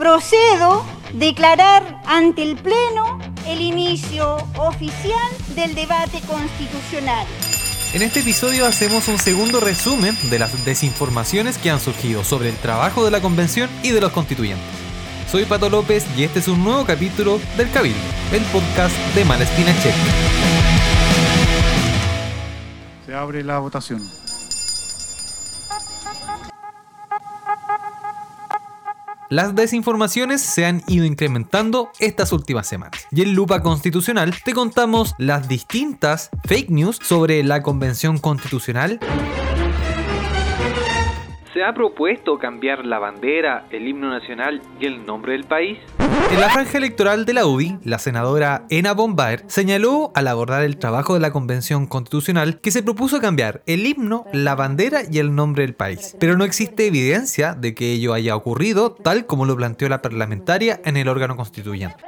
Procedo a declarar ante el Pleno el inicio oficial del debate constitucional. En este episodio hacemos un segundo resumen de las desinformaciones que han surgido sobre el trabajo de la convención y de los constituyentes. Soy Pato López y este es un nuevo capítulo del Cabildo, el podcast de Malespina Check. Se abre la votación. Las desinformaciones se han ido incrementando estas últimas semanas. Y en Lupa Constitucional te contamos las distintas fake news sobre la Convención Constitucional ¿Se ha propuesto cambiar la bandera, el himno nacional y el nombre del país? En la franja electoral de la UDI, la senadora Ena Bombaer señaló al abordar el trabajo de la Convención Constitucional que se propuso cambiar el himno, la bandera y el nombre del país. Pero no existe evidencia de que ello haya ocurrido tal como lo planteó la parlamentaria en el órgano constituyente.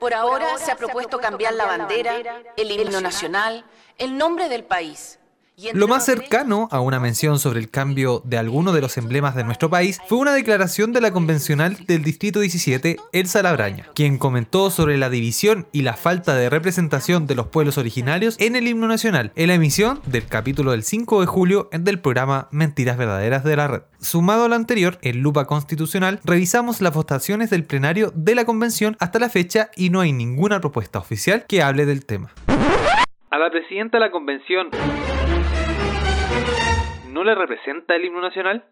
Por ahora se ha propuesto cambiar la bandera, el himno nacional, el nombre del país lo más cercano a una mención sobre el cambio de alguno de los emblemas de nuestro país fue una declaración de la convencional del Distrito 17, Elsa Labraña, quien comentó sobre la división y la falta de representación de los pueblos originarios en el himno nacional, en la emisión del capítulo del 5 de julio del programa Mentiras Verdaderas de la Red. Sumado a lo anterior, en Lupa Constitucional revisamos las votaciones del plenario de la convención hasta la fecha y no hay ninguna propuesta oficial que hable del tema. A la presidenta de la convención no le representa el himno nacional?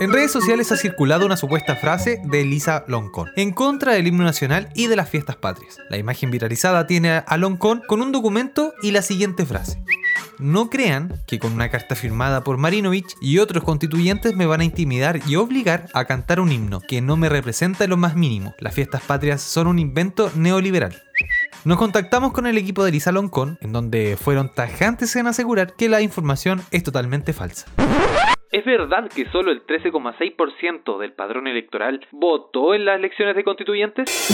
En redes sociales ha circulado una supuesta frase de Elisa Loncón en contra del himno nacional y de las fiestas patrias. La imagen viralizada tiene a Loncón con un documento y la siguiente frase. No crean que con una carta firmada por Marinovich y otros constituyentes me van a intimidar y obligar a cantar un himno que no me representa en lo más mínimo. Las fiestas patrias son un invento neoliberal. Nos contactamos con el equipo de Lisa Loncón, en donde fueron tajantes en asegurar que la información es totalmente falsa. ¿Es verdad que solo el 13,6% del padrón electoral votó en las elecciones de constituyentes?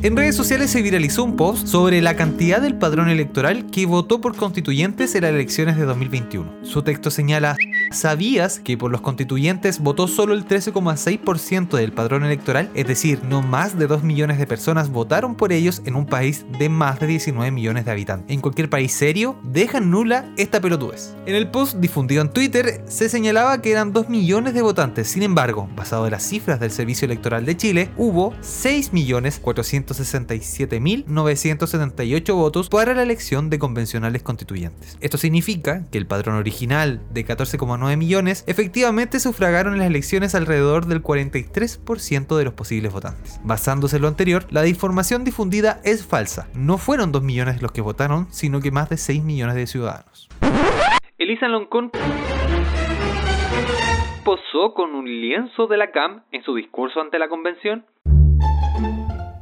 En redes sociales se viralizó un post sobre la cantidad del padrón electoral que votó por constituyentes en las elecciones de 2021. Su texto señala, ¿sabías que por los constituyentes votó solo el 13,6% del padrón electoral? Es decir, no más de 2 millones de personas votaron por ellos en un país de más de 19 millones de habitantes. En cualquier país serio, dejan nula esta pelotudez. En el post difundido en Twitter se señalaba que eran 2 millones de votantes, sin embargo, basado en las cifras del Servicio Electoral de Chile, hubo 6 millones 400 167.978 votos para la elección de convencionales constituyentes. Esto significa que el padrón original de 14,9 millones efectivamente sufragaron las elecciones alrededor del 43% de los posibles votantes. Basándose en lo anterior, la información difundida es falsa. No fueron 2 millones los que votaron, sino que más de 6 millones de ciudadanos. Elisa Loncón posó con un lienzo de la CAM en su discurso ante la convención.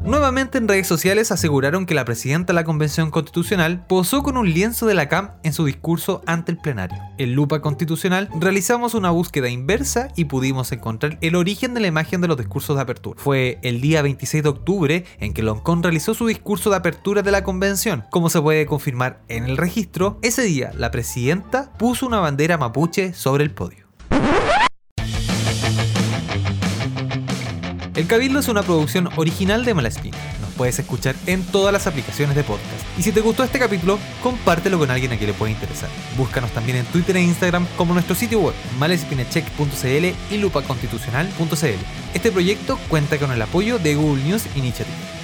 Nuevamente en redes sociales aseguraron que la presidenta de la Convención Constitucional posó con un lienzo de la CAM en su discurso ante el plenario. En Lupa Constitucional realizamos una búsqueda inversa y pudimos encontrar el origen de la imagen de los discursos de apertura. Fue el día 26 de octubre en que Loncón realizó su discurso de apertura de la convención. Como se puede confirmar en el registro, ese día la presidenta puso una bandera mapuche sobre el podio. El Cabildo es una producción original de Malaspina. Nos puedes escuchar en todas las aplicaciones de podcast. Y si te gustó este capítulo, compártelo con alguien a quien le pueda interesar. Búscanos también en Twitter e Instagram como nuestro sitio web malespinacheck.cl y lupaconstitucional.cl. Este proyecto cuenta con el apoyo de Google News Initiative.